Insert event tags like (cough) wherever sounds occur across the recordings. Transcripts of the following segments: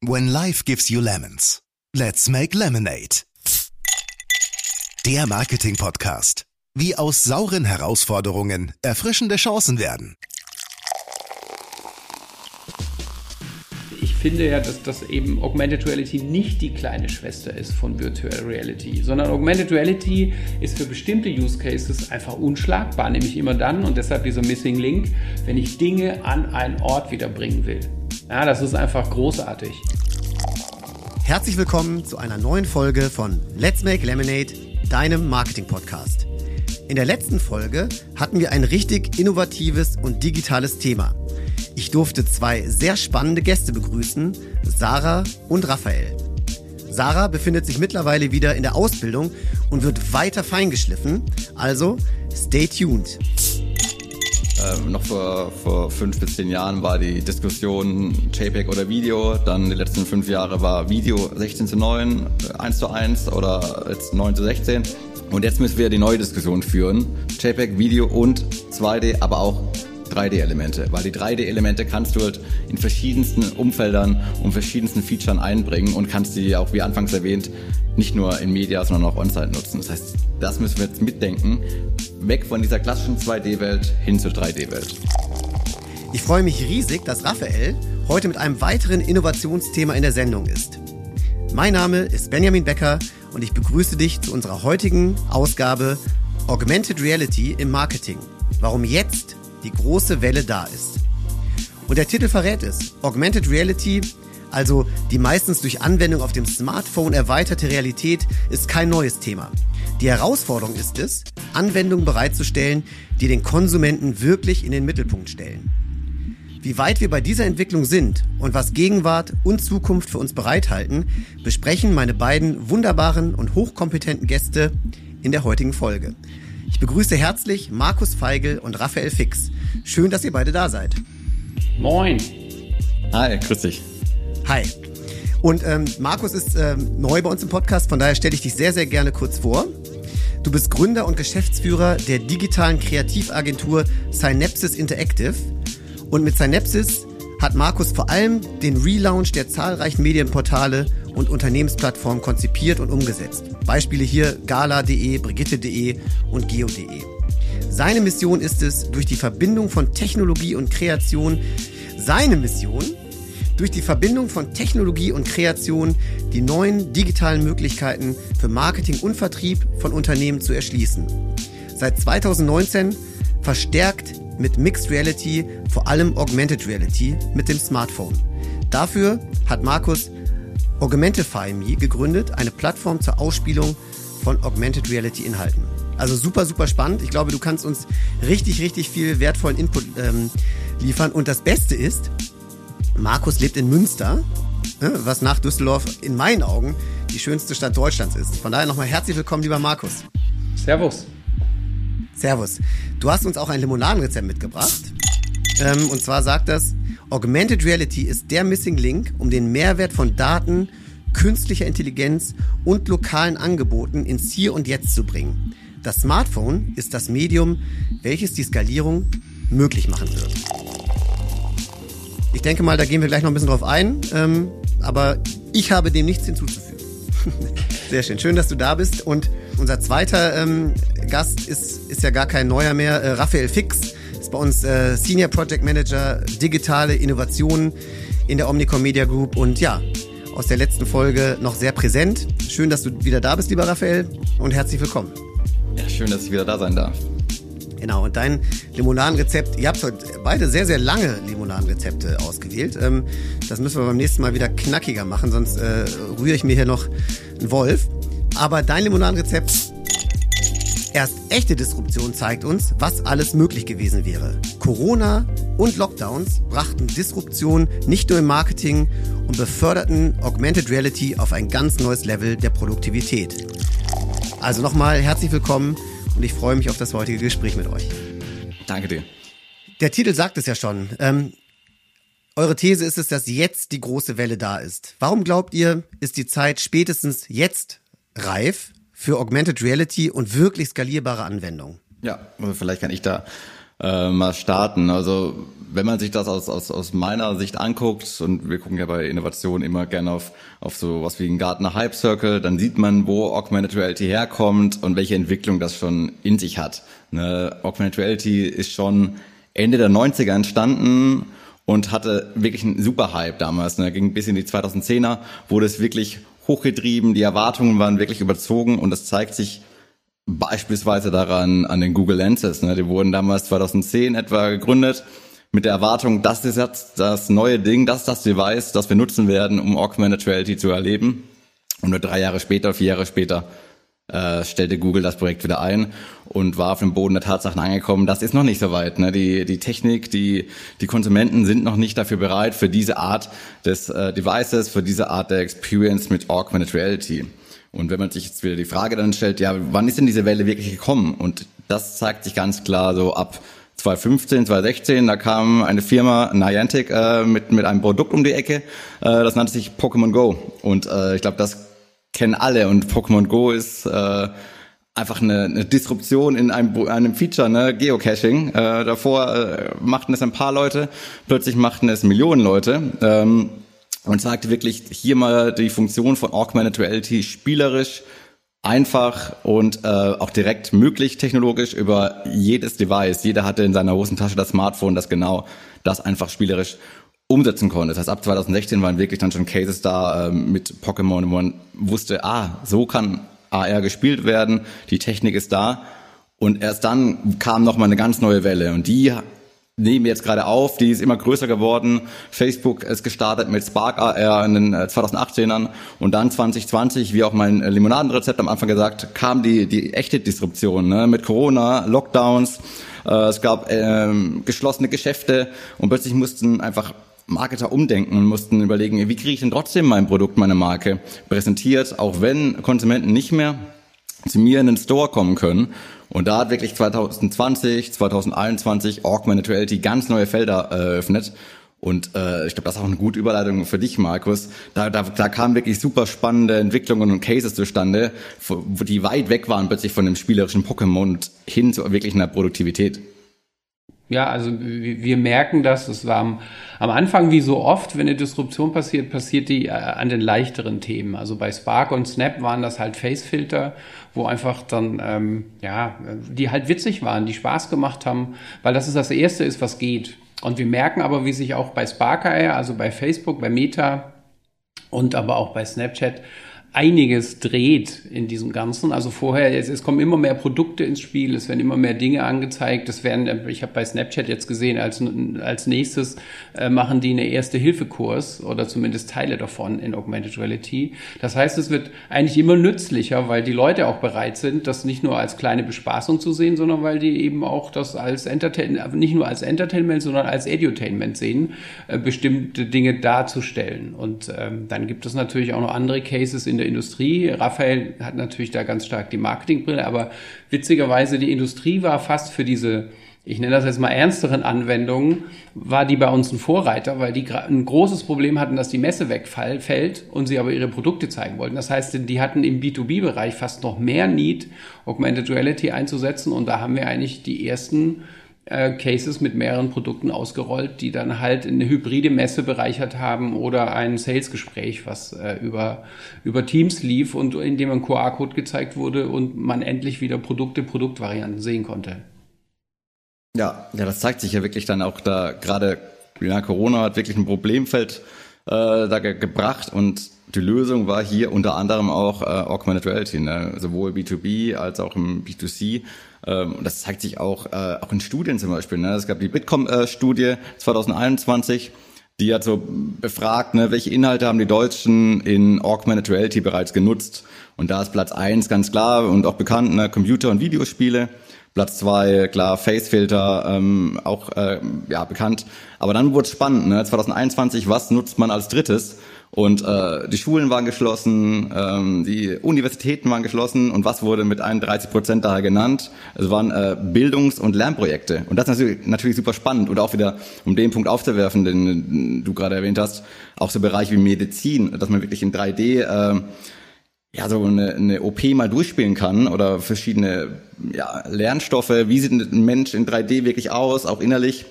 When life gives you lemons, let's make lemonade. Der Marketing-Podcast. Wie aus sauren Herausforderungen erfrischende Chancen werden. Ich finde ja, dass das eben Augmented Reality nicht die kleine Schwester ist von Virtual Reality, sondern Augmented Reality ist für bestimmte Use Cases einfach unschlagbar, nämlich immer dann und deshalb dieser Missing Link, wenn ich Dinge an einen Ort wiederbringen will. Ja, das ist einfach großartig. Herzlich willkommen zu einer neuen Folge von Let's Make Lemonade, deinem Marketing-Podcast. In der letzten Folge hatten wir ein richtig innovatives und digitales Thema. Ich durfte zwei sehr spannende Gäste begrüßen, Sarah und Raphael. Sarah befindet sich mittlerweile wieder in der Ausbildung und wird weiter feingeschliffen, also stay tuned. Ähm, noch vor, vor fünf bis zehn Jahren war die Diskussion JPEG oder Video. Dann die letzten fünf Jahre war Video 16 zu 9, 1 äh, zu 1 oder jetzt 9 zu 16. Und jetzt müssen wir die neue Diskussion führen. JPEG, Video und 2D, aber auch 3D-Elemente, weil die 3D-Elemente kannst du halt in verschiedensten Umfeldern und verschiedensten Features einbringen und kannst die auch, wie anfangs erwähnt, nicht nur in Media, sondern auch on-site nutzen. Das heißt, das müssen wir jetzt mitdenken. Weg von dieser klassischen 2D-Welt hin zur 3D-Welt. Ich freue mich riesig, dass Raphael heute mit einem weiteren Innovationsthema in der Sendung ist. Mein Name ist Benjamin Becker und ich begrüße dich zu unserer heutigen Ausgabe Augmented Reality im Marketing. Warum jetzt die große Welle da ist. Und der Titel verrät es. Augmented Reality, also die meistens durch Anwendung auf dem Smartphone erweiterte Realität, ist kein neues Thema. Die Herausforderung ist es, Anwendungen bereitzustellen, die den Konsumenten wirklich in den Mittelpunkt stellen. Wie weit wir bei dieser Entwicklung sind und was Gegenwart und Zukunft für uns bereithalten, besprechen meine beiden wunderbaren und hochkompetenten Gäste in der heutigen Folge. Ich begrüße herzlich Markus Feigl und Raphael Fix. Schön, dass ihr beide da seid. Moin. Hi, grüß dich. Hi. Und ähm, Markus ist ähm, neu bei uns im Podcast, von daher stelle ich dich sehr, sehr gerne kurz vor. Du bist Gründer und Geschäftsführer der digitalen Kreativagentur Synapsis Interactive. Und mit Synapsis hat Markus vor allem den Relaunch der zahlreichen Medienportale und Unternehmensplattformen konzipiert und umgesetzt. Beispiele hier gala.de, brigitte.de und geo.de. Seine Mission ist es, durch die Verbindung von Technologie und Kreation, seine Mission, durch die Verbindung von Technologie und Kreation die neuen digitalen Möglichkeiten für Marketing und Vertrieb von Unternehmen zu erschließen. Seit 2019 verstärkt mit Mixed Reality, vor allem Augmented Reality mit dem Smartphone. Dafür hat Markus Augmentify Me gegründet, eine Plattform zur Ausspielung von Augmented Reality Inhalten. Also super, super spannend. Ich glaube, du kannst uns richtig, richtig viel wertvollen Input ähm, liefern. Und das Beste ist, Markus lebt in Münster, ne, was nach Düsseldorf in meinen Augen die schönste Stadt Deutschlands ist. Von daher nochmal herzlich willkommen, lieber Markus. Servus. Servus. Du hast uns auch ein Limonadenrezept mitgebracht. Ähm, und zwar sagt das, Augmented Reality ist der Missing Link, um den Mehrwert von Daten, künstlicher Intelligenz und lokalen Angeboten ins Hier und Jetzt zu bringen. Das Smartphone ist das Medium, welches die Skalierung möglich machen wird. Ich denke mal, da gehen wir gleich noch ein bisschen drauf ein, ähm, aber ich habe dem nichts hinzuzufügen. (laughs) Sehr schön, schön, dass du da bist. Und unser zweiter ähm, Gast ist, ist ja gar kein neuer mehr, äh, Raphael Fix ist bei uns äh, Senior Project Manager digitale Innovationen in der Omnicom Media Group und ja, aus der letzten Folge noch sehr präsent. Schön, dass du wieder da bist, lieber Raphael und herzlich willkommen. Ja, schön, dass ich wieder da sein darf. Genau, und dein Limonadenrezept, ihr habt heute beide sehr, sehr lange Limonadenrezepte ausgewählt. Ähm, das müssen wir beim nächsten Mal wieder knackiger machen, sonst äh, rühre ich mir hier noch einen Wolf. Aber dein Limonadenrezept Erst echte Disruption zeigt uns, was alles möglich gewesen wäre. Corona und Lockdowns brachten Disruption nicht nur im Marketing und beförderten Augmented Reality auf ein ganz neues Level der Produktivität. Also nochmal herzlich willkommen und ich freue mich auf das heutige Gespräch mit euch. Danke dir. Der Titel sagt es ja schon. Ähm, eure These ist es, dass jetzt die große Welle da ist. Warum glaubt ihr, ist die Zeit spätestens jetzt reif für Augmented Reality und wirklich skalierbare Anwendungen. Ja, vielleicht kann ich da äh, mal starten. Also wenn man sich das aus, aus, aus meiner Sicht anguckt, und wir gucken ja bei Innovation immer gerne auf, auf so was wie ein Gartner Hype Circle, dann sieht man, wo Augmented Reality herkommt und welche Entwicklung das schon in sich hat. Ne? Augmented Reality ist schon Ende der 90er entstanden und hatte wirklich einen super Hype damals. Ne? Ging bis in die 2010er, wurde es wirklich hochgetrieben, die Erwartungen waren wirklich überzogen und das zeigt sich beispielsweise daran an den Google Lenses. Ne? Die wurden damals 2010 etwa gegründet mit der Erwartung, das ist jetzt das neue Ding, das ist das Device, das wir nutzen werden, um Augmented Reality zu erleben. Und nur drei Jahre später, vier Jahre später äh, stellte Google das Projekt wieder ein und war auf dem Boden der Tatsachen angekommen, das ist noch nicht so weit. Ne? Die, die Technik, die, die Konsumenten sind noch nicht dafür bereit für diese Art des äh, Devices, für diese Art der Experience mit Augmented Reality. Und wenn man sich jetzt wieder die Frage dann stellt, ja, wann ist denn diese Welle wirklich gekommen? Und das zeigt sich ganz klar so ab 2015, 2016, da kam eine Firma, Niantic, äh, mit, mit einem Produkt um die Ecke. Äh, das nannte sich Pokémon Go. Und äh, ich glaube, das kennen alle. Und Pokémon Go ist äh, einfach eine, eine Disruption in einem, einem Feature, ne? Geocaching. Äh, davor äh, machten es ein paar Leute, plötzlich machten es Millionen Leute. Ähm, und sagte wirklich hier mal die Funktion von Augmented Reality spielerisch, einfach und äh, auch direkt möglich technologisch über jedes Device. Jeder hatte in seiner Hosentasche das Smartphone, das genau das einfach spielerisch umsetzen konnte. Das heißt, ab 2016 waren wirklich dann schon Cases da äh, mit Pokémon, wo man wusste, ah, so kann AR gespielt werden, die Technik ist da. Und erst dann kam noch mal eine ganz neue Welle und die nehmen jetzt gerade auf, die ist immer größer geworden. Facebook ist gestartet mit Spark AR in den 2018ern äh, und dann 2020, wie auch mein Limonadenrezept am Anfang gesagt, kam die, die echte Disruption ne? mit Corona, Lockdowns, äh, es gab ähm, geschlossene Geschäfte und plötzlich mussten einfach Marketer umdenken und mussten überlegen, wie kriege ich denn trotzdem mein Produkt, meine Marke präsentiert, auch wenn Konsumenten nicht mehr zu mir in den Store kommen können. Und da hat wirklich 2020, 2021 Augmented Reality ganz neue Felder eröffnet. Und äh, ich glaube, das ist auch eine gute Überleitung für dich, Markus. Da, da, da kamen wirklich super spannende Entwicklungen und Cases zustande, wo die weit weg waren plötzlich von dem spielerischen Pokémon hin zu wirklich einer Produktivität. Ja, also wir merken das. Es war am, am, Anfang wie so oft, wenn eine Disruption passiert, passiert die äh, an den leichteren Themen. Also bei Spark und Snap waren das halt Facefilter, wo einfach dann, ähm, ja, die halt witzig waren, die Spaß gemacht haben, weil das ist das Erste ist, was geht. Und wir merken aber, wie sich auch bei Spark, also bei Facebook, bei Meta und aber auch bei Snapchat einiges dreht in diesem Ganzen. Also vorher, es, es, kommen immer mehr Produkte ins Spiel, es werden immer mehr Dinge angezeigt. Es werden, ich habe bei Snapchat jetzt gesehen, als, als nächstes äh, machen die eine erste Hilfekurs oder zumindest Teile davon in Augmented Reality. Das heißt, es wird eigentlich immer nützlicher, weil die Leute auch bereit sind, das nicht nur als kleine Bespaßung zu sehen, sondern weil die eben auch das als Entertainment, nicht nur als Entertainment, sondern als Edutainment sehen, äh, bestimmte Dinge darzustellen. Und ähm, dann gibt es natürlich auch noch andere Cases in der Industrie. Raphael hat natürlich da ganz stark die Marketingbrille, aber witzigerweise die Industrie war fast für diese ich nenne das jetzt mal ernsteren Anwendungen, war die bei uns ein Vorreiter, weil die ein großes Problem hatten, dass die Messe wegfällt und sie aber ihre Produkte zeigen wollten. Das heißt, die hatten im B2B-Bereich fast noch mehr Need, Augmented Reality einzusetzen und da haben wir eigentlich die ersten äh, Cases mit mehreren Produkten ausgerollt, die dann halt eine hybride Messe bereichert haben oder ein Sales-Gespräch, was äh, über, über Teams lief und in dem ein QR-Code gezeigt wurde und man endlich wieder Produkte, Produktvarianten sehen konnte. Ja, ja, das zeigt sich ja wirklich dann auch da gerade, ja, Corona hat wirklich ein Problemfeld äh, da ge gebracht und die Lösung war hier unter anderem auch äh, Augmented Reality, ne? sowohl B2B als auch im B2C. Ähm, und das zeigt sich auch, äh, auch in Studien zum Beispiel. Ne? Es gab die Bitkom-Studie 2021, die hat so befragt, ne, welche Inhalte haben die Deutschen in Augmented Reality bereits genutzt. Und da ist Platz eins ganz klar und auch bekannt, ne, Computer- und Videospiele. Platz zwei, klar, Facefilter, ähm, auch äh, ja, bekannt. Aber dann wurde es spannend, ne? 2021, was nutzt man als drittes? Und äh, die Schulen waren geschlossen, ähm, die Universitäten waren geschlossen und was wurde mit 31 Prozent daher genannt? Es waren äh, Bildungs- und Lernprojekte. Und das ist natürlich, natürlich super spannend und auch wieder, um den Punkt aufzuwerfen, den du gerade erwähnt hast, auch so Bereich wie Medizin, dass man wirklich in 3D äh, ja, so eine, eine OP mal durchspielen kann oder verschiedene ja, Lernstoffe, wie sieht ein Mensch in 3D wirklich aus, auch innerlich.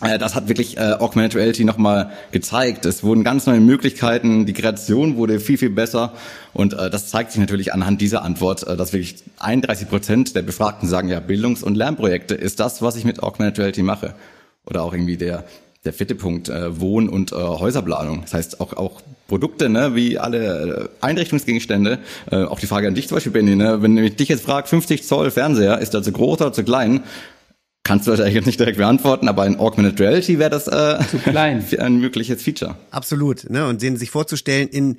Äh, das hat wirklich äh, Augmented Reality nochmal gezeigt. Es wurden ganz neue Möglichkeiten, die Kreation wurde viel, viel besser und äh, das zeigt sich natürlich anhand dieser Antwort, äh, dass wirklich 31 Prozent der Befragten sagen, ja, Bildungs- und Lernprojekte ist das, was ich mit Augmented Reality mache. Oder auch irgendwie der der vierte Punkt, äh, Wohn- und äh, Häuserplanung. Das heißt auch, auch Produkte, ne, wie alle äh, Einrichtungsgegenstände. Äh, auch die Frage an dich zum Beispiel, Benny, ne, wenn ich dich jetzt frage, 50 Zoll Fernseher, ist der zu groß oder zu klein? Kannst du das eigentlich nicht direkt beantworten, aber in Augmented Reality wäre das äh, zu klein. (laughs) ein mögliches Feature. Absolut, ne? Und den sich vorzustellen in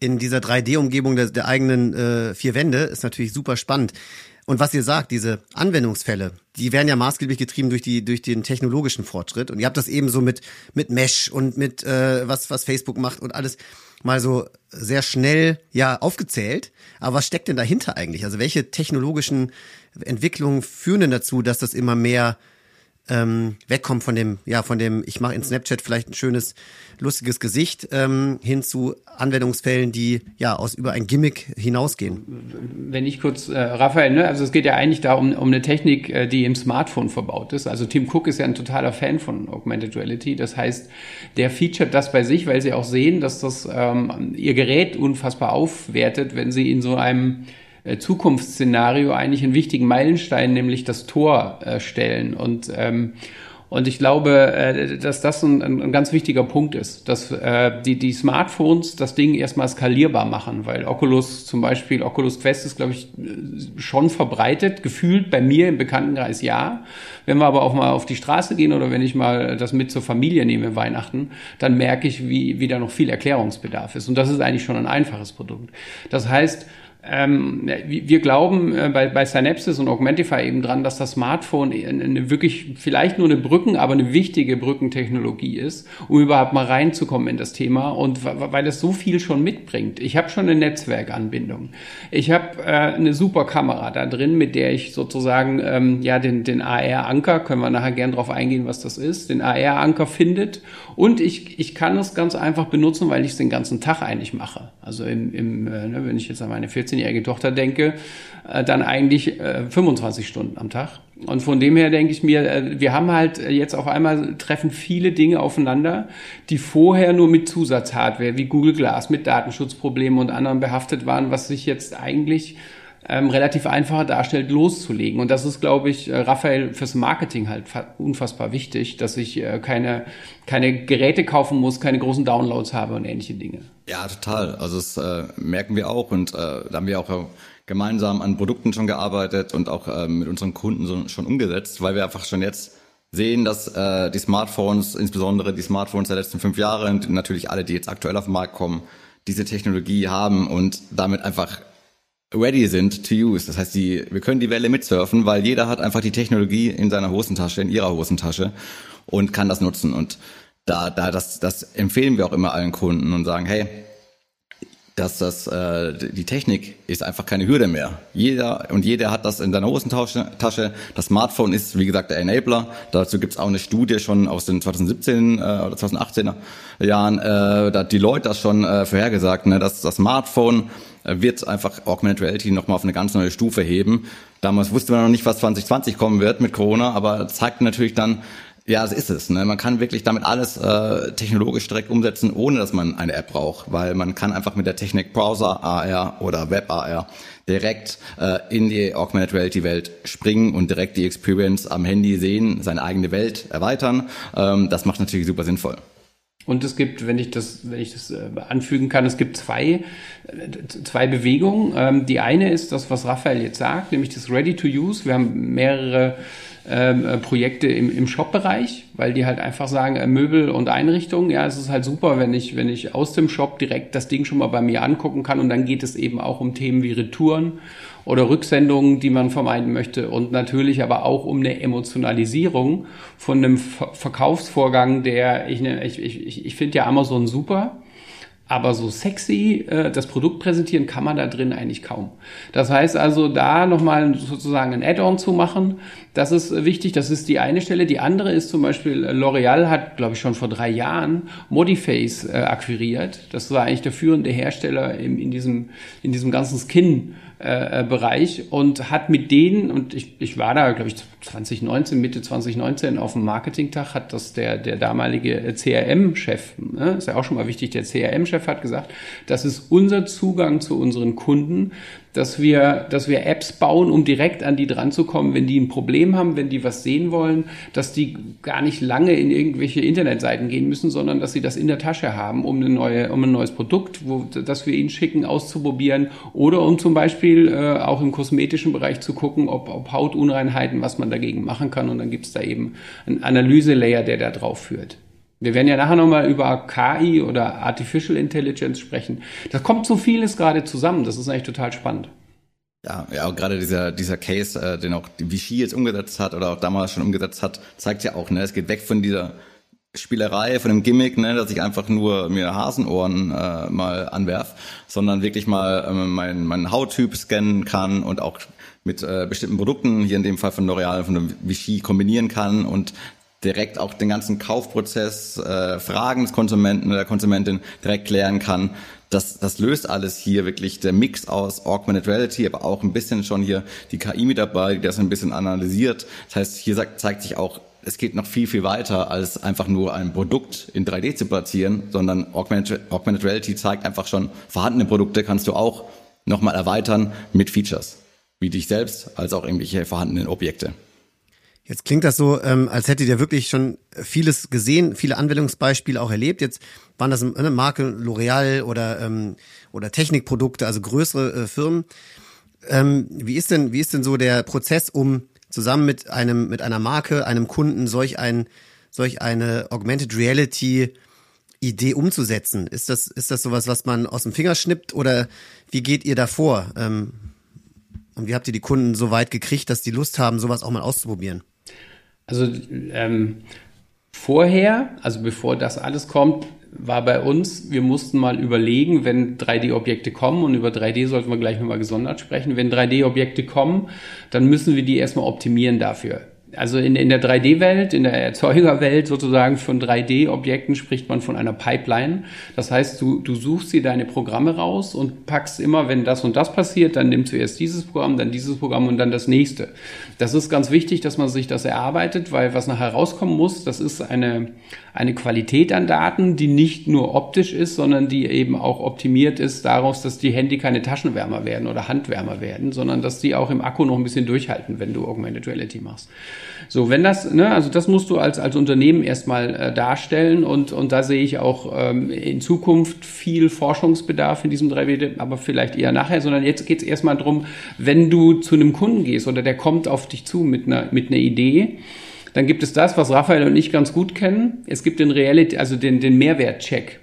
in dieser 3D-Umgebung der, der eigenen äh, vier Wände ist natürlich super spannend. Und was ihr sagt, diese Anwendungsfälle, die werden ja maßgeblich getrieben durch die durch den technologischen Fortschritt. Und ihr habt das eben so mit mit Mesh und mit äh, was was Facebook macht und alles mal so sehr schnell ja aufgezählt. Aber was steckt denn dahinter eigentlich? Also welche technologischen Entwicklungen führen denn dazu, dass das immer mehr ähm, wegkommt von dem, ja, von dem, ich mache in Snapchat vielleicht ein schönes, lustiges Gesicht, ähm, hin zu Anwendungsfällen, die ja aus über ein Gimmick hinausgehen. Wenn ich kurz, äh, Raphael, ne, also es geht ja eigentlich da um, um eine Technik, äh, die im Smartphone verbaut ist. Also Tim Cook ist ja ein totaler Fan von Augmented Reality. Das heißt, der featuret das bei sich, weil sie auch sehen, dass das ähm, ihr Gerät unfassbar aufwertet, wenn sie in so einem Zukunftsszenario eigentlich einen wichtigen Meilenstein, nämlich das Tor äh, stellen. Und ähm, und ich glaube, äh, dass das ein, ein ganz wichtiger Punkt ist, dass äh, die, die Smartphones das Ding erstmal skalierbar machen, weil Oculus zum Beispiel, Oculus Quest ist, glaube ich, schon verbreitet, gefühlt bei mir im Bekanntenkreis ja. Wenn wir aber auch mal auf die Straße gehen oder wenn ich mal das mit zur Familie nehme, Weihnachten, dann merke ich, wie, wie da noch viel Erklärungsbedarf ist. Und das ist eigentlich schon ein einfaches Produkt. Das heißt, ähm, wir glauben äh, bei, bei Synapses und Augmentify eben dran, dass das Smartphone eine wirklich vielleicht nur eine Brücken, aber eine wichtige Brückentechnologie ist, um überhaupt mal reinzukommen in das Thema und weil es so viel schon mitbringt. Ich habe schon eine Netzwerkanbindung. Ich habe äh, eine super Kamera da drin, mit der ich sozusagen ähm, ja den, den AR-Anker, können wir nachher gern drauf eingehen, was das ist, den AR-Anker findet und ich, ich kann es ganz einfach benutzen, weil ich es den ganzen Tag eigentlich mache. Also im, im äh, ne, wenn ich jetzt an meine 14-jährige Tochter denke, äh, dann eigentlich äh, 25 Stunden am Tag. Und von dem her denke ich mir, äh, wir haben halt jetzt auf einmal treffen viele Dinge aufeinander, die vorher nur mit Zusatzhardware wie Google Glass, mit Datenschutzproblemen und anderen behaftet waren, was sich jetzt eigentlich ähm, relativ einfacher darstellt, loszulegen. Und das ist, glaube ich, äh, Raphael fürs Marketing halt unfassbar wichtig, dass ich äh, keine, keine Geräte kaufen muss, keine großen Downloads habe und ähnliche Dinge. Ja, total. Also das äh, merken wir auch und äh, da haben wir auch äh, gemeinsam an Produkten schon gearbeitet und auch äh, mit unseren Kunden so, schon umgesetzt, weil wir einfach schon jetzt sehen, dass äh, die Smartphones, insbesondere die Smartphones der letzten fünf Jahre und natürlich alle, die jetzt aktuell auf den Markt kommen, diese Technologie haben und damit einfach ready sind to use. Das heißt, die, wir können die Welle mitsurfen, weil jeder hat einfach die Technologie in seiner Hosentasche, in ihrer Hosentasche und kann das nutzen. Und da, da, das, das empfehlen wir auch immer allen Kunden und sagen, hey, dass das äh, die Technik ist einfach keine Hürde mehr. Jeder und jeder hat das in seiner Hosentasche. Das Smartphone ist, wie gesagt, der Enabler. Dazu gibt's auch eine Studie schon aus den 2017 äh, oder 2018er Jahren. Äh, da hat die Leute das schon äh, vorhergesagt, ne, dass das Smartphone wird einfach Augmented Reality nochmal auf eine ganz neue Stufe heben. Damals wusste man noch nicht, was 2020 kommen wird mit Corona, aber zeigt natürlich dann, ja, es ist es. Ne? Man kann wirklich damit alles äh, technologisch direkt umsetzen, ohne dass man eine App braucht, weil man kann einfach mit der Technik Browser AR oder Web AR direkt äh, in die Augmented Reality Welt springen und direkt die Experience am Handy sehen, seine eigene Welt erweitern. Ähm, das macht natürlich super sinnvoll. Und es gibt, wenn ich das, wenn ich das äh, anfügen kann, es gibt zwei, äh, zwei Bewegungen. Ähm, die eine ist das, was Raphael jetzt sagt, nämlich das Ready to Use. Wir haben mehrere ähm, äh, Projekte im, im Shop-Bereich, weil die halt einfach sagen, äh, Möbel und Einrichtungen, ja, es ist halt super, wenn ich, wenn ich aus dem Shop direkt das Ding schon mal bei mir angucken kann und dann geht es eben auch um Themen wie Retouren oder Rücksendungen, die man vermeiden möchte und natürlich aber auch um eine Emotionalisierung von einem Ver Verkaufsvorgang, der ich, ich, ich, ich finde ja Amazon super, Aber so sexy äh, das Produkt präsentieren kann man da drin eigentlich kaum. Das heißt also, da nochmal sozusagen ein Add-on zu machen, das ist wichtig. Das ist die eine Stelle. Die andere ist zum Beispiel, äh, L'Oreal hat, glaube ich, schon vor drei Jahren Modiface äh, akquiriert. Das war eigentlich der führende Hersteller im, in, diesem, in diesem ganzen Skin- äh, Bereich und hat mit denen, und ich, ich war da, glaube ich, 2019, Mitte 2019 auf dem Marketingtag, hat das der, der damalige CRM-Chef, ne, ist ja auch schon mal wichtig, der CRM-Chef hat gesagt, das ist unser Zugang zu unseren Kunden, dass wir, dass wir Apps bauen, um direkt an die dran zu kommen, wenn die ein Problem haben, wenn die was sehen wollen, dass die gar nicht lange in irgendwelche Internetseiten gehen müssen, sondern dass sie das in der Tasche haben, um, eine neue, um ein neues Produkt, wo, das wir ihnen schicken, auszuprobieren oder um zum Beispiel äh, auch im kosmetischen Bereich zu gucken, ob, ob Hautunreinheiten, was man dagegen machen kann und dann gibt es da eben einen Analyselayer, der da drauf führt. Wir werden ja nachher nochmal über KI oder Artificial Intelligence sprechen. Da kommt so vieles gerade zusammen. Das ist eigentlich total spannend. Ja, ja, gerade dieser, dieser Case, äh, den auch Vichy jetzt umgesetzt hat oder auch damals schon umgesetzt hat, zeigt ja auch, ne, es geht weg von dieser Spielerei, von dem Gimmick, ne, dass ich einfach nur mir Hasenohren äh, mal anwerf, sondern wirklich mal äh, meinen mein Hauttyp scannen kann und auch mit äh, bestimmten Produkten, hier in dem Fall von L'Oreal, von Vichy kombinieren kann und direkt auch den ganzen Kaufprozess, äh, Fragen des Konsumenten oder der Konsumentin direkt klären kann. Das, das löst alles hier wirklich der Mix aus Augmented Reality, aber auch ein bisschen schon hier die KI mit dabei, die das ein bisschen analysiert. Das heißt, hier sagt, zeigt sich auch, es geht noch viel, viel weiter, als einfach nur ein Produkt in 3D zu platzieren, sondern Augmented, Augmented Reality zeigt einfach schon, vorhandene Produkte kannst du auch nochmal erweitern mit Features, wie dich selbst als auch irgendwelche vorhandenen Objekte. Jetzt klingt das so, ähm, als hättet ihr wirklich schon vieles gesehen, viele Anwendungsbeispiele auch erlebt. Jetzt waren das eine Marke L'Oreal oder ähm, oder Technikprodukte, also größere äh, Firmen. Ähm, wie ist denn wie ist denn so der Prozess, um zusammen mit einem mit einer Marke, einem Kunden solch ein solch eine Augmented Reality Idee umzusetzen? Ist das ist das sowas, was man aus dem Finger schnippt oder wie geht ihr davor? Ähm, und wie habt ihr die Kunden so weit gekriegt, dass die Lust haben, sowas auch mal auszuprobieren? Also ähm, vorher, also bevor das alles kommt, war bei uns, wir mussten mal überlegen, wenn 3D-Objekte kommen, und über 3D sollten wir gleich nochmal gesondert sprechen, wenn 3D-Objekte kommen, dann müssen wir die erstmal optimieren dafür also in, in der 3D-Welt, in der Erzeugerwelt sozusagen von 3D-Objekten spricht man von einer Pipeline. Das heißt, du, du suchst dir deine Programme raus und packst immer, wenn das und das passiert, dann nimm zuerst dieses Programm, dann dieses Programm und dann das nächste. Das ist ganz wichtig, dass man sich das erarbeitet, weil was nachher rauskommen muss, das ist eine, eine Qualität an Daten, die nicht nur optisch ist, sondern die eben auch optimiert ist daraus, dass die Handy keine Taschenwärmer werden oder Handwärmer werden, sondern dass die auch im Akku noch ein bisschen durchhalten, wenn du Augmented Reality machst. So, wenn das, ne, also das musst du als, als Unternehmen erstmal äh, darstellen und, und da sehe ich auch ähm, in Zukunft viel Forschungsbedarf in diesem 3D, aber vielleicht eher nachher, sondern jetzt geht es erstmal drum, wenn du zu einem Kunden gehst oder der kommt auf dich zu mit einer, mit einer Idee, dann gibt es das, was Raphael und ich ganz gut kennen. Es gibt den Reality, also den, den Mehrwertcheck.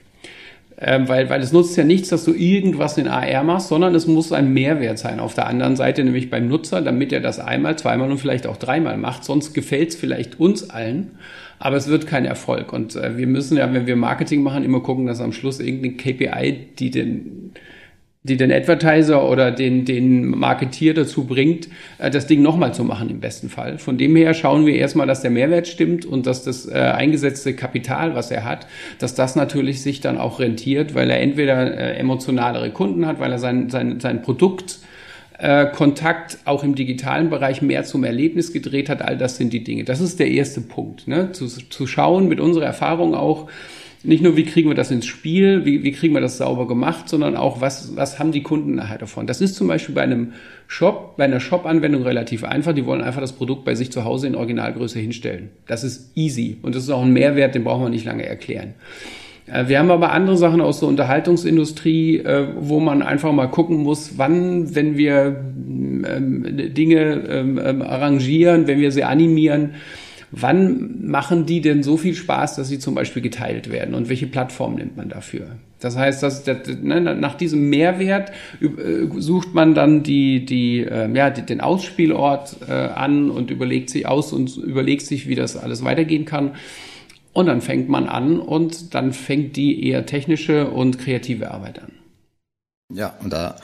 Ähm, weil, weil es nutzt ja nichts, dass du irgendwas in AR machst, sondern es muss ein Mehrwert sein. Auf der anderen Seite nämlich beim Nutzer, damit er das einmal, zweimal und vielleicht auch dreimal macht. Sonst gefällt es vielleicht uns allen, aber es wird kein Erfolg. Und äh, wir müssen ja, wenn wir Marketing machen, immer gucken, dass am Schluss irgendeine KPI, die den die den Advertiser oder den, den Marketier dazu bringt, äh, das Ding nochmal zu machen im besten Fall. Von dem her schauen wir erstmal, dass der Mehrwert stimmt und dass das äh, eingesetzte Kapital, was er hat, dass das natürlich sich dann auch rentiert, weil er entweder äh, emotionalere Kunden hat, weil er sein, sein, sein Produkt äh, Kontakt auch im digitalen Bereich mehr zum Erlebnis gedreht hat. All das sind die Dinge. Das ist der erste Punkt. Ne? Zu, zu schauen mit unserer Erfahrung auch, nicht nur, wie kriegen wir das ins Spiel, wie, wie kriegen wir das sauber gemacht, sondern auch, was, was haben die Kunden nachher davon. Das ist zum Beispiel bei einem Shop, bei einer Shop-Anwendung relativ einfach. Die wollen einfach das Produkt bei sich zu Hause in Originalgröße hinstellen. Das ist easy und das ist auch ein Mehrwert, den brauchen wir nicht lange erklären. Äh, wir haben aber andere Sachen aus der Unterhaltungsindustrie, äh, wo man einfach mal gucken muss, wann, wenn wir ähm, Dinge ähm, ähm, arrangieren, wenn wir sie animieren, Wann machen die denn so viel Spaß, dass sie zum Beispiel geteilt werden und welche Plattform nimmt man dafür? Das heißt, dass, ne, nach diesem Mehrwert äh, sucht man dann die, die, äh, ja, den Ausspielort äh, an und überlegt sich aus und überlegt sich, wie das alles weitergehen kann. Und dann fängt man an und dann fängt die eher technische und kreative Arbeit an. Ja, und da,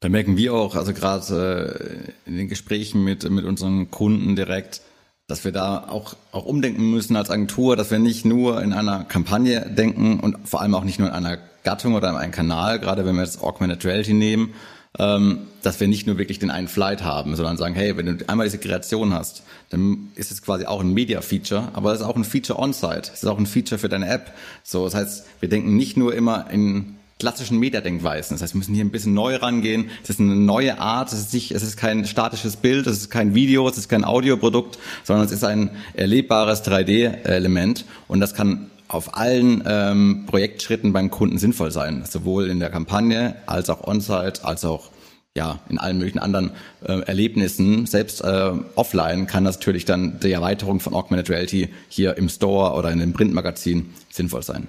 da merken wir auch, also gerade äh, in den Gesprächen mit, mit unseren Kunden direkt, dass wir da auch, auch umdenken müssen als Agentur, dass wir nicht nur in einer Kampagne denken und vor allem auch nicht nur in einer Gattung oder in einem Kanal, gerade wenn wir jetzt Augmented Reality nehmen, ähm, dass wir nicht nur wirklich den einen Flight haben, sondern sagen, hey, wenn du einmal diese Kreation hast, dann ist es quasi auch ein Media-Feature, aber es ist auch ein Feature on-site, es ist auch ein Feature für deine App. So, das heißt, wir denken nicht nur immer in klassischen Mediadenkweisen. Das heißt, wir müssen hier ein bisschen neu rangehen. Es ist eine neue Art. Es ist nicht, es ist kein statisches Bild, es ist kein Video, es ist kein Audioprodukt, sondern es ist ein erlebbares 3D-Element und das kann auf allen ähm, Projektschritten beim Kunden sinnvoll sein, sowohl in der Kampagne als auch on-site, als auch ja, in allen möglichen anderen äh, Erlebnissen, selbst äh, offline, kann das natürlich dann die Erweiterung von Augmented Reality hier im Store oder in dem Printmagazin sinnvoll sein.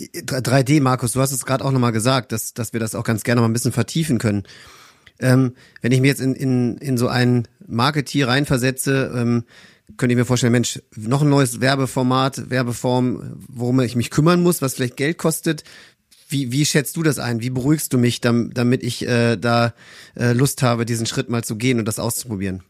3D, Markus, du hast es gerade auch nochmal gesagt, dass, dass wir das auch ganz gerne mal ein bisschen vertiefen können. Ähm, wenn ich mir jetzt in, in, in so ein Marketier reinversetze, ähm, könnte ich mir vorstellen, Mensch, noch ein neues Werbeformat, Werbeform, worum ich mich kümmern muss, was vielleicht Geld kostet. Wie, wie schätzt du das ein? Wie beruhigst du mich, damit ich äh, da äh, Lust habe, diesen Schritt mal zu gehen und das auszuprobieren?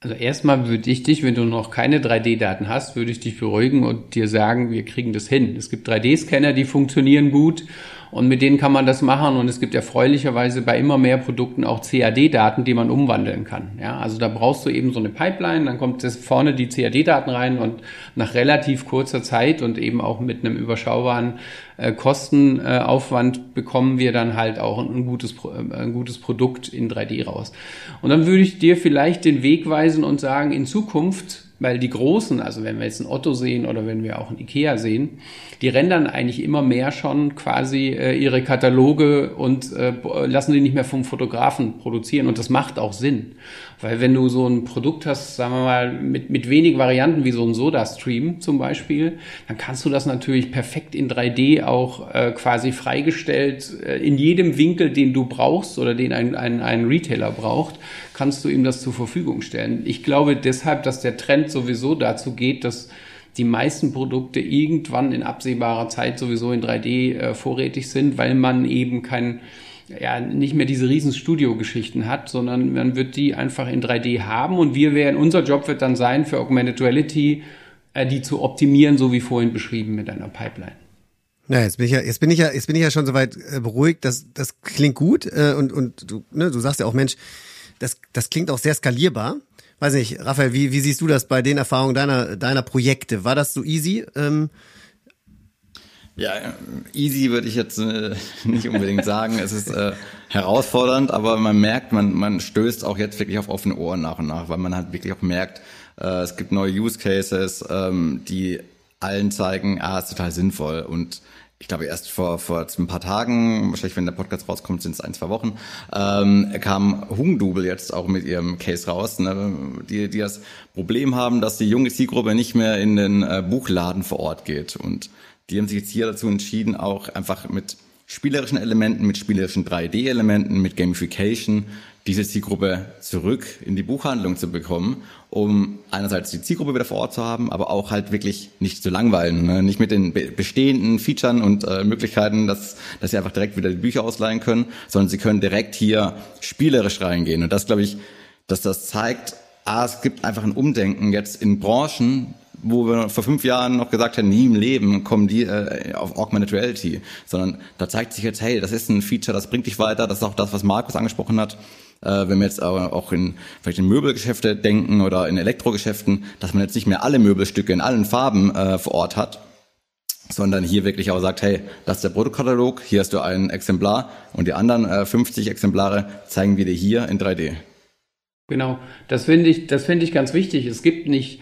Also erstmal würde ich dich, wenn du noch keine 3D-Daten hast, würde ich dich beruhigen und dir sagen, wir kriegen das hin. Es gibt 3D-Scanner, die funktionieren gut und mit denen kann man das machen. Und es gibt erfreulicherweise bei immer mehr Produkten auch CAD-Daten, die man umwandeln kann. Ja, also da brauchst du eben so eine Pipeline, dann kommt das vorne die CAD-Daten rein und nach relativ kurzer Zeit und eben auch mit einem überschaubaren äh, Kostenaufwand äh, bekommen wir dann halt auch ein, gutes, äh, ein gutes Produkt in 3D raus. Und dann würde ich dir vielleicht den Weg weisen und sagen, in Zukunft weil die Großen, also wenn wir jetzt ein Otto sehen oder wenn wir auch ein Ikea sehen, die rendern eigentlich immer mehr schon quasi äh, ihre Kataloge und äh, lassen die nicht mehr vom Fotografen produzieren. Und das macht auch Sinn. Weil wenn du so ein Produkt hast, sagen wir mal, mit, mit wenig Varianten wie so ein Soda-Stream zum Beispiel, dann kannst du das natürlich perfekt in 3D auch äh, quasi freigestellt, äh, in jedem Winkel, den du brauchst oder den ein, ein, ein Retailer braucht, kannst du ihm das zur Verfügung stellen. Ich glaube deshalb, dass der Trend sowieso dazu geht, dass die meisten Produkte irgendwann in absehbarer Zeit sowieso in 3D äh, vorrätig sind, weil man eben kein ja, nicht mehr diese riesen Studio-Geschichten hat, sondern man wird die einfach in 3D haben und wir werden, unser Job wird dann sein, für Augmented Reality äh, die zu optimieren, so wie vorhin beschrieben mit einer Pipeline. Ja, jetzt bin ich ja, jetzt bin ich ja, jetzt bin ich ja schon soweit äh, beruhigt. Das, das klingt gut äh, und und du, ne, du sagst ja auch, Mensch, das, das klingt auch sehr skalierbar. Weiß nicht, Raphael, wie, wie siehst du das bei den Erfahrungen deiner deiner Projekte? War das so easy? Ähm, ja, easy würde ich jetzt äh, (laughs) nicht unbedingt sagen. es ist äh, herausfordernd, aber man merkt, man, man stößt auch jetzt wirklich auf offene Ohren nach und nach, weil man halt wirklich auch merkt, äh, es gibt neue Use Cases, ähm, die allen zeigen, ah, ist total sinnvoll. Und ich glaube, erst vor, vor ein paar Tagen, wahrscheinlich wenn der Podcast rauskommt, sind es ein, zwei Wochen, ähm, kam Hungdubel jetzt auch mit ihrem Case raus, ne, die, die das Problem haben, dass die junge Zielgruppe nicht mehr in den äh, Buchladen vor Ort geht. Und die haben sich jetzt hier dazu entschieden, auch einfach mit spielerischen Elementen, mit spielerischen 3D-Elementen, mit Gamification diese Zielgruppe zurück in die Buchhandlung zu bekommen, um einerseits die Zielgruppe wieder vor Ort zu haben, aber auch halt wirklich nicht zu langweilen, ne? nicht mit den bestehenden Features und äh, Möglichkeiten, dass, dass sie einfach direkt wieder die Bücher ausleihen können, sondern sie können direkt hier spielerisch reingehen. Und das glaube ich, dass das zeigt, ah, es gibt einfach ein Umdenken jetzt in Branchen, wo wir vor fünf Jahren noch gesagt hätten, nie im Leben kommen die äh, auf Augmented Reality, sondern da zeigt sich jetzt, hey, das ist ein Feature, das bringt dich weiter, das ist auch das, was Markus angesprochen hat. Äh, wenn wir jetzt aber auch in vielleicht in Möbelgeschäfte denken oder in Elektrogeschäften, dass man jetzt nicht mehr alle Möbelstücke in allen Farben äh, vor Ort hat, sondern hier wirklich auch sagt, hey, das ist der Produktkatalog, hier hast du ein Exemplar und die anderen äh, 50 Exemplare zeigen wir dir hier in 3D. Genau, das finde ich, das finde ich ganz wichtig. Es gibt nicht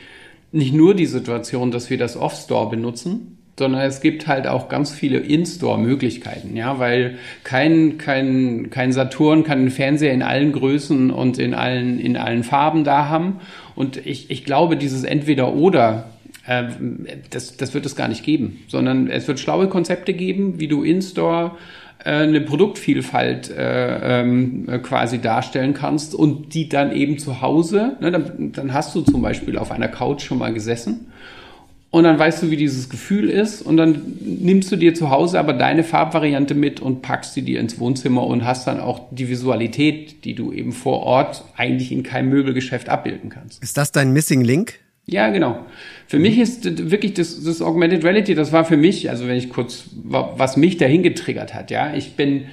nicht nur die Situation, dass wir das Off-Store benutzen, sondern es gibt halt auch ganz viele In-Store-Möglichkeiten, ja, weil kein, kein, kein Saturn kann einen Fernseher in allen Größen und in allen, in allen Farben da haben. Und ich, ich glaube, dieses Entweder-Oder, äh, das, das wird es gar nicht geben, sondern es wird schlaue Konzepte geben, wie du In-Store eine Produktvielfalt äh, ähm, quasi darstellen kannst und die dann eben zu Hause, ne, dann, dann hast du zum Beispiel auf einer Couch schon mal gesessen und dann weißt du, wie dieses Gefühl ist und dann nimmst du dir zu Hause aber deine Farbvariante mit und packst sie dir ins Wohnzimmer und hast dann auch die Visualität, die du eben vor Ort eigentlich in keinem Möbelgeschäft abbilden kannst. Ist das dein Missing Link? Ja, genau. Für mich ist wirklich das, das Augmented Reality, das war für mich, also wenn ich kurz, was mich dahin getriggert hat, ja, ich bin,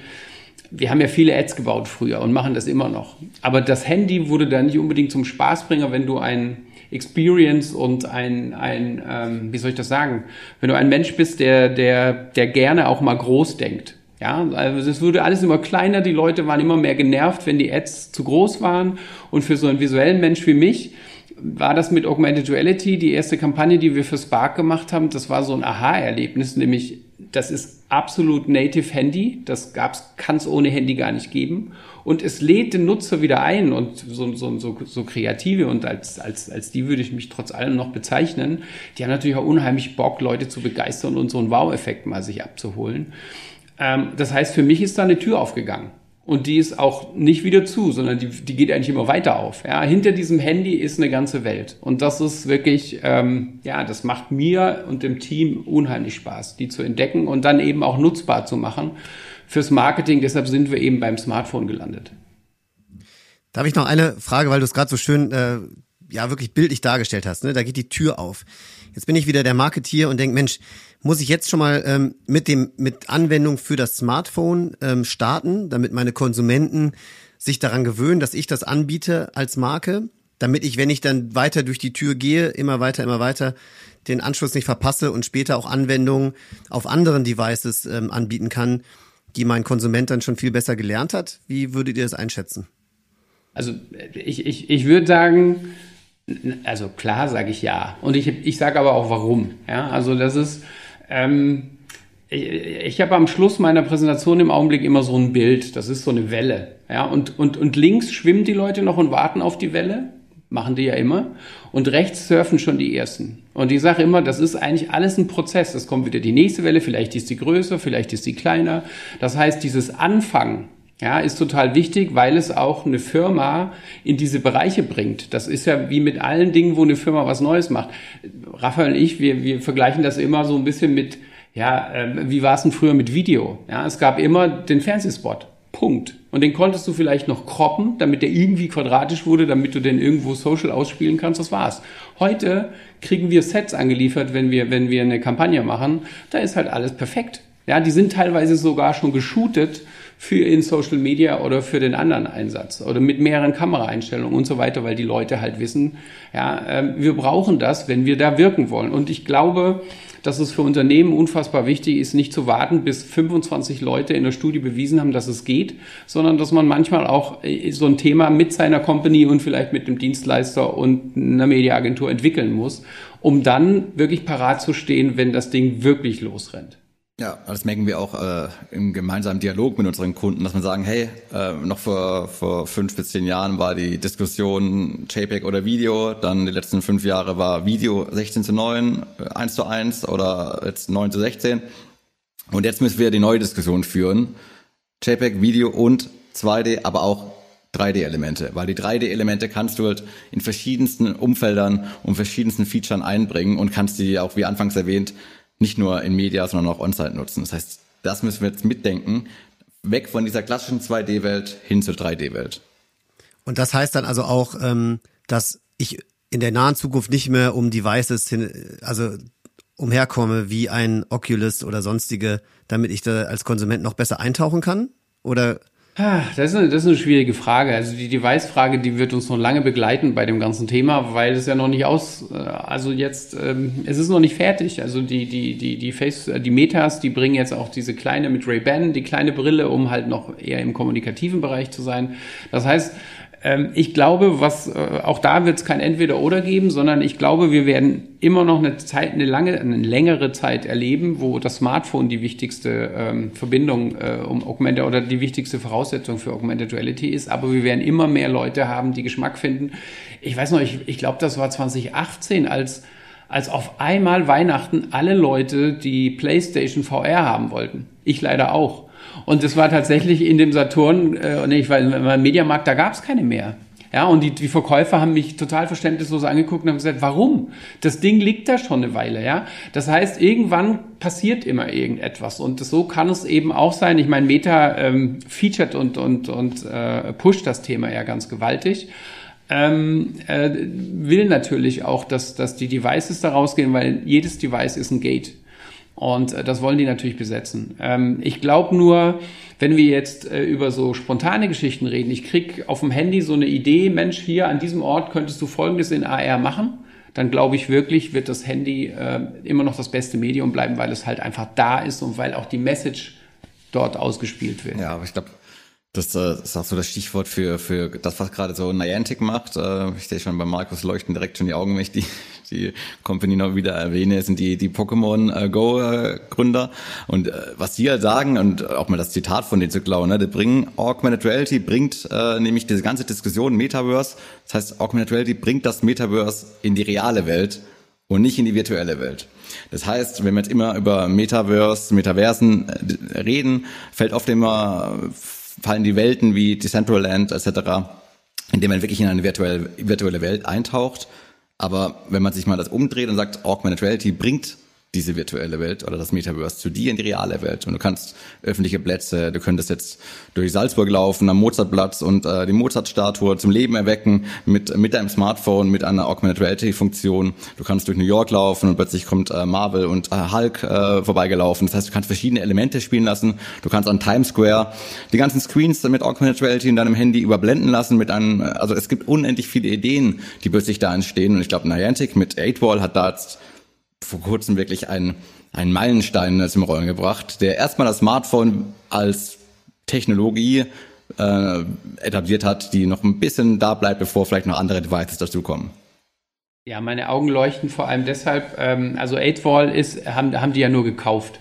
wir haben ja viele Ads gebaut früher und machen das immer noch. Aber das Handy wurde da nicht unbedingt zum Spaßbringer, wenn du ein Experience und ein, ein ähm, wie soll ich das sagen, wenn du ein Mensch bist, der, der, der gerne auch mal groß denkt. Ja, also es wurde alles immer kleiner, die Leute waren immer mehr genervt, wenn die Ads zu groß waren. Und für so einen visuellen Mensch wie mich war das mit Augmented Reality die erste Kampagne, die wir für Spark gemacht haben. Das war so ein Aha-Erlebnis, nämlich das ist absolut native Handy. Das kann es ohne Handy gar nicht geben. Und es lädt den Nutzer wieder ein und so, so, so, so kreative und als, als, als die würde ich mich trotz allem noch bezeichnen. Die haben natürlich auch unheimlich Bock, Leute zu begeistern und so einen Wow-Effekt mal sich abzuholen. Ähm, das heißt, für mich ist da eine Tür aufgegangen. Und die ist auch nicht wieder zu, sondern die, die geht eigentlich immer weiter auf. Ja, hinter diesem Handy ist eine ganze Welt. Und das ist wirklich, ähm, ja, das macht mir und dem Team unheimlich Spaß, die zu entdecken und dann eben auch nutzbar zu machen fürs Marketing. Deshalb sind wir eben beim Smartphone gelandet. Darf ich noch eine Frage, weil du es gerade so schön, äh, ja, wirklich bildlich dargestellt hast. Ne? Da geht die Tür auf. Jetzt bin ich wieder der Marketier und denke, Mensch, muss ich jetzt schon mal ähm, mit dem mit Anwendung für das Smartphone ähm, starten, damit meine Konsumenten sich daran gewöhnen, dass ich das anbiete als Marke, damit ich, wenn ich dann weiter durch die Tür gehe, immer weiter, immer weiter, den Anschluss nicht verpasse und später auch Anwendungen auf anderen Devices ähm, anbieten kann, die mein Konsument dann schon viel besser gelernt hat. Wie würdet ihr das einschätzen? Also ich, ich, ich würde sagen, also klar sage ich ja. Und ich, ich sage aber auch warum. Ja, also das ist, ähm, ich, ich habe am Schluss meiner Präsentation im Augenblick immer so ein Bild. Das ist so eine Welle. Ja, und, und, und links schwimmen die Leute noch und warten auf die Welle. Machen die ja immer. Und rechts surfen schon die ersten. Und ich sage immer, das ist eigentlich alles ein Prozess. Es kommt wieder die nächste Welle, vielleicht ist die größer, vielleicht ist die kleiner. Das heißt, dieses Anfangen, ja, ist total wichtig, weil es auch eine Firma in diese Bereiche bringt. Das ist ja wie mit allen Dingen, wo eine Firma was Neues macht. Raphael und ich, wir, wir vergleichen das immer so ein bisschen mit, ja, äh, wie war es denn früher mit Video? Ja, es gab immer den Fernsehspot. Punkt. Und den konntest du vielleicht noch kroppen, damit der irgendwie quadratisch wurde, damit du den irgendwo social ausspielen kannst. Das war's. Heute kriegen wir Sets angeliefert, wenn wir, wenn wir eine Kampagne machen. Da ist halt alles perfekt. Ja, die sind teilweise sogar schon geshootet für in Social Media oder für den anderen Einsatz oder mit mehreren Kameraeinstellungen und so weiter, weil die Leute halt wissen, ja, äh, wir brauchen das, wenn wir da wirken wollen. Und ich glaube, dass es für Unternehmen unfassbar wichtig ist, nicht zu warten, bis 25 Leute in der Studie bewiesen haben, dass es geht, sondern dass man manchmal auch äh, so ein Thema mit seiner Company und vielleicht mit dem Dienstleister und einer Mediaagentur entwickeln muss, um dann wirklich parat zu stehen, wenn das Ding wirklich losrennt. Ja, das merken wir auch äh, im gemeinsamen Dialog mit unseren Kunden, dass wir sagen, hey, äh, noch vor, vor fünf bis zehn Jahren war die Diskussion JPEG oder Video, dann die letzten fünf Jahre war Video 16 zu 9, 1 äh, zu 1 oder jetzt 9 zu 16. Und jetzt müssen wir die neue Diskussion führen. JPEG, Video und 2D, aber auch 3D-Elemente, weil die 3D-Elemente kannst du halt in verschiedensten Umfeldern und verschiedensten Features einbringen und kannst die auch, wie anfangs erwähnt, nicht nur in Media, sondern auch On-Site nutzen. Das heißt, das müssen wir jetzt mitdenken. Weg von dieser klassischen 2D-Welt hin zur 3D-Welt. Und das heißt dann also auch, ähm, dass ich in der nahen Zukunft nicht mehr um Devices hin, also umherkomme wie ein Oculus oder sonstige, damit ich da als Konsument noch besser eintauchen kann? Oder das ist, eine, das ist eine schwierige Frage. Also die Device-Frage, die wird uns noch lange begleiten bei dem ganzen Thema, weil es ja noch nicht aus, äh, also jetzt, ähm, es ist noch nicht fertig. Also die, die, die, die Face, die Metas, die bringen jetzt auch diese kleine mit Ray-Ban, die kleine Brille, um halt noch eher im kommunikativen Bereich zu sein. Das heißt, ich glaube, was äh, auch da wird es kein Entweder-Oder geben, sondern ich glaube, wir werden immer noch eine Zeit, eine lange, eine längere Zeit erleben, wo das Smartphone die wichtigste ähm, Verbindung äh, um Augmented oder die wichtigste Voraussetzung für Augmented Reality ist. Aber wir werden immer mehr Leute haben, die Geschmack finden. Ich weiß noch, ich, ich glaube, das war 2018, als als auf einmal Weihnachten alle Leute die PlayStation VR haben wollten. Ich leider auch. Und das war tatsächlich in dem Saturn, äh, nee, ich weiß, beim Mediamarkt, da gab es keine mehr. Ja, und die, die Verkäufer haben mich total verständnislos angeguckt und haben gesagt, warum? Das Ding liegt da schon eine Weile, ja. Das heißt, irgendwann passiert immer irgendetwas und so kann es eben auch sein. Ich meine, Meta ähm, featured und, und, und äh, pusht das Thema ja ganz gewaltig. Ähm, äh, will natürlich auch, dass, dass die Devices da rausgehen, weil jedes Device ist ein Gate. Und äh, das wollen die natürlich besetzen. Ähm, ich glaube nur, wenn wir jetzt äh, über so spontane Geschichten reden, ich krieg auf dem Handy so eine Idee, Mensch, hier an diesem Ort könntest du Folgendes in AR machen, dann glaube ich wirklich, wird das Handy äh, immer noch das beste Medium bleiben, weil es halt einfach da ist und weil auch die Message dort ausgespielt wird. Ja, aber ich glaube, das, äh, ist auch so das Stichwort für, für das, was gerade so Niantic macht. Äh, ich sehe schon bei Markus leuchten direkt schon die Augen, wenn ich die, die Company noch wieder erwähne, sind die, die Pokémon äh, Go Gründer. Und was die halt sagen, und auch mal das Zitat von denen zu klauen, ne, die bringen Augmented Reality, bringt äh, nämlich diese ganze Diskussion Metaverse. Das heißt, Augmented Reality bringt das Metaverse in die reale Welt und nicht in die virtuelle Welt. Das heißt, wenn wir jetzt immer über Metaverse, Metaversen reden, fällt oft immer fallen die Welten wie Decentraland etc., indem man wirklich in eine virtuelle, virtuelle Welt eintaucht. Aber wenn man sich mal das umdreht und sagt, Augmented Reality bringt diese virtuelle Welt oder das Metaverse zu dir in die reale Welt. Und du kannst öffentliche Plätze, du könntest jetzt durch Salzburg laufen am Mozartplatz und äh, die Mozart-Statue zum Leben erwecken mit, mit deinem Smartphone, mit einer Augmented Reality-Funktion. Du kannst durch New York laufen und plötzlich kommt äh, Marvel und äh, Hulk äh, vorbeigelaufen. Das heißt, du kannst verschiedene Elemente spielen lassen. Du kannst an Times Square die ganzen Screens mit Augmented Reality in deinem Handy überblenden lassen mit einem, also es gibt unendlich viele Ideen, die plötzlich da entstehen. Und ich glaube, Niantic mit 8-Wall hat da jetzt vor kurzem wirklich einen, einen Meilenstein zum Rollen gebracht, der erstmal das Smartphone als Technologie äh, etabliert hat, die noch ein bisschen da bleibt, bevor vielleicht noch andere Devices dazukommen. Ja, meine Augen leuchten vor allem deshalb, ähm, also 8Wall ist, haben, haben die ja nur gekauft.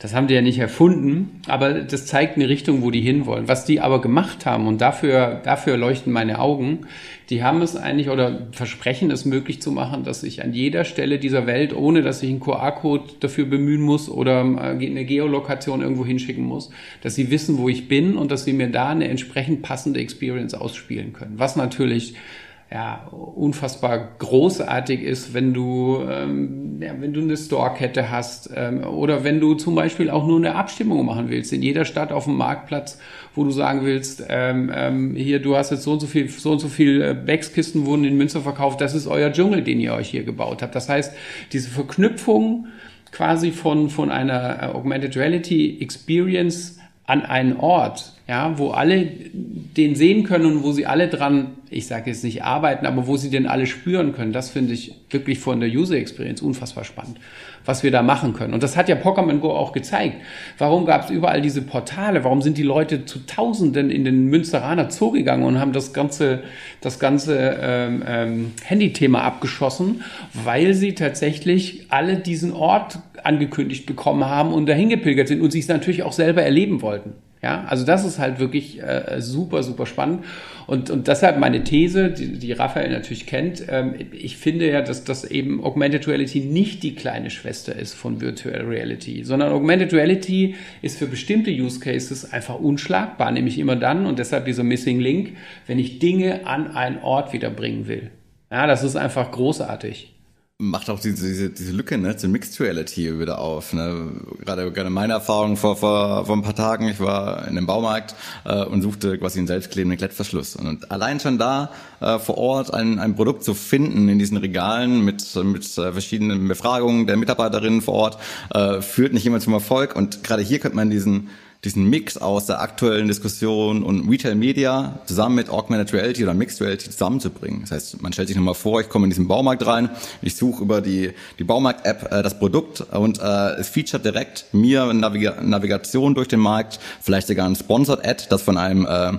Das haben die ja nicht erfunden, aber das zeigt eine Richtung, wo die hinwollen. Was die aber gemacht haben, und dafür, dafür leuchten meine Augen, die haben es eigentlich oder versprechen es möglich zu machen, dass ich an jeder Stelle dieser Welt, ohne dass ich einen QR-Code dafür bemühen muss oder äh, eine Geolokation irgendwo hinschicken muss, dass sie wissen, wo ich bin und dass sie mir da eine entsprechend passende Experience ausspielen können. Was natürlich ja, unfassbar großartig ist, wenn du, ähm, ja, wenn du eine Store-Kette hast ähm, oder wenn du zum Beispiel auch nur eine Abstimmung machen willst in jeder Stadt auf dem Marktplatz, wo du sagen willst, ähm, ähm, hier, du hast jetzt so und so viel, so und so viel äh, Backskisten wurden in Münster verkauft, das ist euer Dschungel, den ihr euch hier gebaut habt. Das heißt, diese Verknüpfung quasi von, von einer äh, Augmented Reality Experience an einen Ort, ja, wo alle den sehen können und wo sie alle dran, ich sage jetzt nicht arbeiten, aber wo sie den alle spüren können, das finde ich wirklich von der User Experience unfassbar spannend, was wir da machen können. Und das hat ja Pokémon Go auch gezeigt. Warum gab es überall diese Portale? Warum sind die Leute zu Tausenden in den Münsteraner Zoo gegangen und haben das ganze, das ganze ähm, ähm, Handy-Thema abgeschossen? Weil sie tatsächlich alle diesen Ort angekündigt bekommen haben und dahin gepilgert sind und sich natürlich auch selber erleben wollten. Ja, also das ist halt wirklich äh, super, super spannend. Und, und deshalb meine These, die, die Raphael natürlich kennt, ähm, ich finde ja, dass das eben Augmented Reality nicht die kleine Schwester ist von Virtual Reality, sondern Augmented Reality ist für bestimmte Use Cases einfach unschlagbar, nämlich immer dann, und deshalb dieser Missing Link, wenn ich Dinge an einen Ort wiederbringen will. Ja, das ist einfach großartig macht auch diese, diese, diese Lücke ne, zur Mixed Reality wieder auf. Ne? Gerade, gerade meine Erfahrung vor, vor, vor ein paar Tagen, ich war in einem Baumarkt äh, und suchte quasi einen selbstklebenden Klettverschluss. Und allein schon da äh, vor Ort ein, ein Produkt zu finden in diesen Regalen mit, mit äh, verschiedenen Befragungen der Mitarbeiterinnen vor Ort, äh, führt nicht immer zum Erfolg. Und gerade hier könnte man diesen diesen Mix aus der aktuellen Diskussion und Retail Media zusammen mit Augmented Reality oder Mixed Reality zusammenzubringen. Das heißt, man stellt sich nochmal vor, ich komme in diesen Baumarkt rein, ich suche über die, die Baumarkt-App äh, das Produkt und äh, es featuret direkt mir Naviga Navigation durch den Markt, vielleicht sogar ein Sponsored Ad, das von einem äh,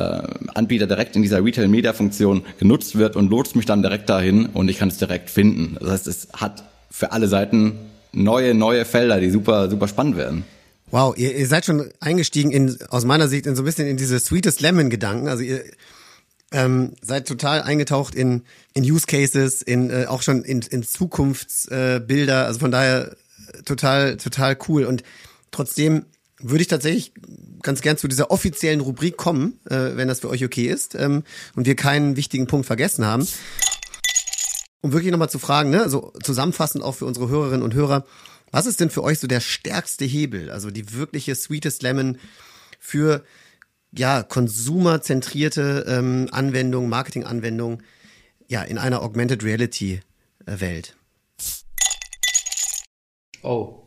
äh, Anbieter direkt in dieser Retail-Media-Funktion genutzt wird und lotst mich dann direkt dahin und ich kann es direkt finden. Das heißt, es hat für alle Seiten neue, neue Felder, die super, super spannend werden. Wow, ihr, ihr seid schon eingestiegen in, aus meiner Sicht, in so ein bisschen in diese Sweetest Lemon Gedanken. Also ihr ähm, seid total eingetaucht in, in Use Cases, in äh, auch schon in, in Zukunftsbilder. Äh, also von daher total, total cool. Und trotzdem würde ich tatsächlich ganz gern zu dieser offiziellen Rubrik kommen, äh, wenn das für euch okay ist ähm, und wir keinen wichtigen Punkt vergessen haben. Um wirklich nochmal zu fragen, ne, also zusammenfassend auch für unsere Hörerinnen und Hörer, was ist denn für euch so der stärkste Hebel, also die wirkliche Sweetest Lemon für ja, konsumerzentrierte ähm, Anwendung, Marketinganwendung, ja, in einer Augmented Reality äh, Welt? Oh.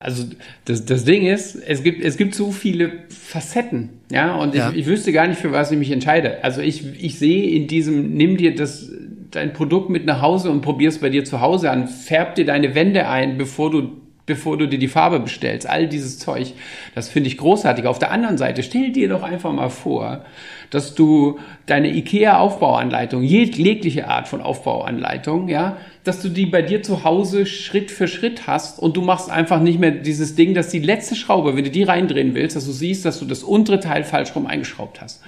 Also das, das Ding ist, es gibt, es gibt so viele Facetten, ja, und ja. Ich, ich wüsste gar nicht, für was ich mich entscheide. Also ich, ich sehe in diesem, nimm dir das, dein Produkt mit nach Hause und probier es bei dir zu Hause an, färb dir deine Wände ein, bevor du bevor du dir die Farbe bestellst. All dieses Zeug, das finde ich großartig. Auf der anderen Seite, stell dir doch einfach mal vor, dass du deine IKEA-Aufbauanleitung, jegliche Art von Aufbauanleitung, ja, dass du die bei dir zu Hause Schritt für Schritt hast und du machst einfach nicht mehr dieses Ding, dass die letzte Schraube, wenn du die reindrehen willst, dass du siehst, dass du das untere Teil falsch rum eingeschraubt hast.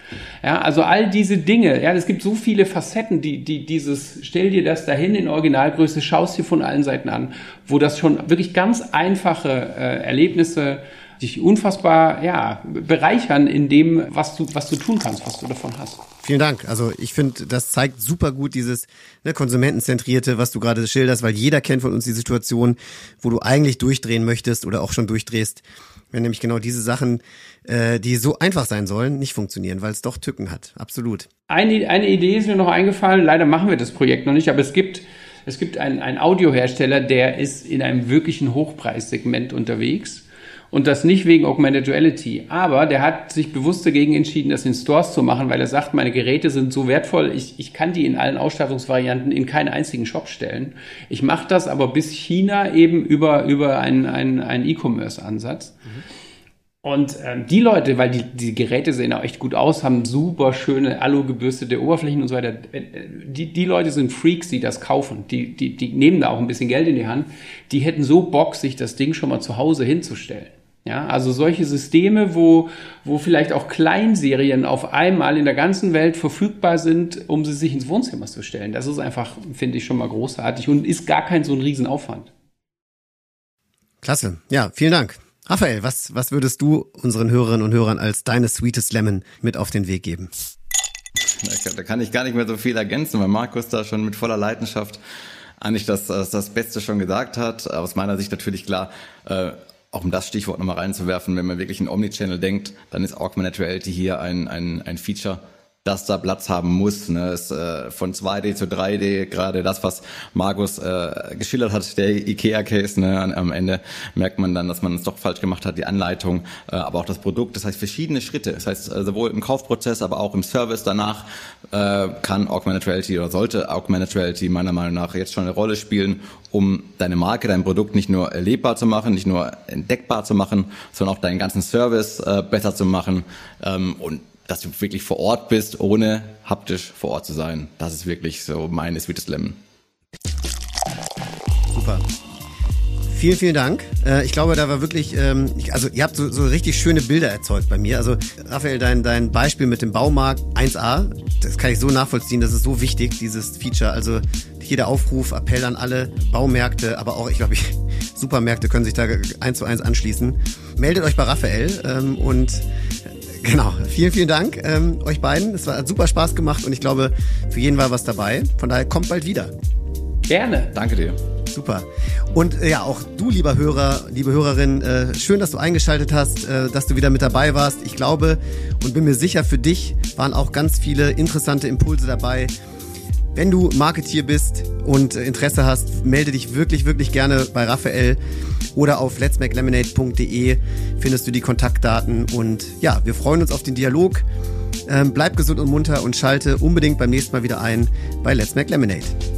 Ja, also all diese Dinge, ja, es gibt so viele Facetten, die, die dieses, stell dir das dahin in Originalgröße, schaust dir von allen Seiten an, wo das schon wirklich ganz einfache äh, Erlebnisse dich unfassbar ja, bereichern in dem, was du, was du tun kannst, was du davon hast. Vielen Dank. Also ich finde, das zeigt super gut dieses ne, konsumentenzentrierte, was du gerade schilderst, weil jeder kennt von uns die Situation, wo du eigentlich durchdrehen möchtest oder auch schon durchdrehst, wenn nämlich genau diese Sachen, äh, die so einfach sein sollen, nicht funktionieren, weil es doch Tücken hat. Absolut. Eine, eine Idee ist mir noch eingefallen. Leider machen wir das Projekt noch nicht, aber es gibt es gibt einen, einen Audiohersteller, der ist in einem wirklichen Hochpreissegment unterwegs und das nicht wegen Augmented Reality. Aber der hat sich bewusst dagegen entschieden, das in Stores zu machen, weil er sagt, meine Geräte sind so wertvoll, ich, ich kann die in allen Ausstattungsvarianten in keinen einzigen Shop stellen. Ich mache das aber bis China eben über, über einen, einen, einen E-Commerce-Ansatz. Mhm. Und ähm, die Leute, weil die, die Geräte sehen auch echt gut aus, haben super schöne alu-gebürstete Oberflächen und so weiter. Äh, die, die Leute sind Freaks, die das kaufen. Die, die, die nehmen da auch ein bisschen Geld in die Hand. Die hätten so Bock, sich das Ding schon mal zu Hause hinzustellen. Ja, also solche Systeme, wo, wo vielleicht auch Kleinserien auf einmal in der ganzen Welt verfügbar sind, um sie sich ins Wohnzimmer zu stellen. Das ist einfach, finde ich, schon mal großartig und ist gar kein so ein Riesenaufwand. Klasse. Ja, vielen Dank. Raphael, was, was würdest du unseren Hörerinnen und Hörern als deine Sweetest Lemon mit auf den Weg geben? Da kann ich gar nicht mehr so viel ergänzen, weil Markus da schon mit voller Leidenschaft eigentlich das, das, Beste schon gesagt hat. Aus meiner Sicht natürlich klar, äh, auch um das Stichwort nochmal reinzuwerfen, wenn man wirklich in Omnichannel denkt, dann ist Augmented Reality hier ein, ein, ein Feature, das da Platz haben muss. Ne? Es, äh, von 2D zu 3D, gerade das, was Markus äh, geschildert hat, der IKEA-Case, ne? am Ende merkt man dann, dass man es doch falsch gemacht hat, die Anleitung, äh, aber auch das Produkt. Das heißt, verschiedene Schritte. Das heißt, äh, sowohl im Kaufprozess, aber auch im Service danach äh, kann Augmented Reality oder sollte Augmented Reality meiner Meinung nach jetzt schon eine Rolle spielen, um deine Marke, dein Produkt nicht nur erlebbar zu machen, nicht nur entdeckbar zu machen, sondern auch deinen ganzen Service äh, besser zu machen ähm, und dass du wirklich vor Ort bist, ohne haptisch vor Ort zu sein. Das ist wirklich so meine Sweetest Lemon. Super. Vielen, vielen Dank. Äh, ich glaube, da war wirklich, ähm, also ihr habt so, so richtig schöne Bilder erzeugt bei mir. Also Raphael, dein, dein Beispiel mit dem Baumarkt 1a, das kann ich so nachvollziehen, das ist so wichtig, dieses Feature. Also jeder Aufruf, Appell an alle Baumärkte, aber auch, ich glaube, (laughs) Supermärkte können sich da eins zu eins anschließen. Meldet euch bei Raphael ähm, und Genau. Vielen, vielen Dank ähm, euch beiden. Es hat super Spaß gemacht und ich glaube, für jeden war was dabei. Von daher kommt bald wieder. Gerne. Danke dir. Super. Und äh, ja, auch du, lieber Hörer, liebe Hörerin, äh, schön, dass du eingeschaltet hast, äh, dass du wieder mit dabei warst. Ich glaube und bin mir sicher, für dich waren auch ganz viele interessante Impulse dabei. Wenn du Marketier bist und äh, Interesse hast, melde dich wirklich, wirklich gerne bei Raphael oder auf letsmakelemonade.de findest du die Kontaktdaten. Und ja, wir freuen uns auf den Dialog. Ähm, bleib gesund und munter und schalte unbedingt beim nächsten Mal wieder ein bei Let's Make Lemonade.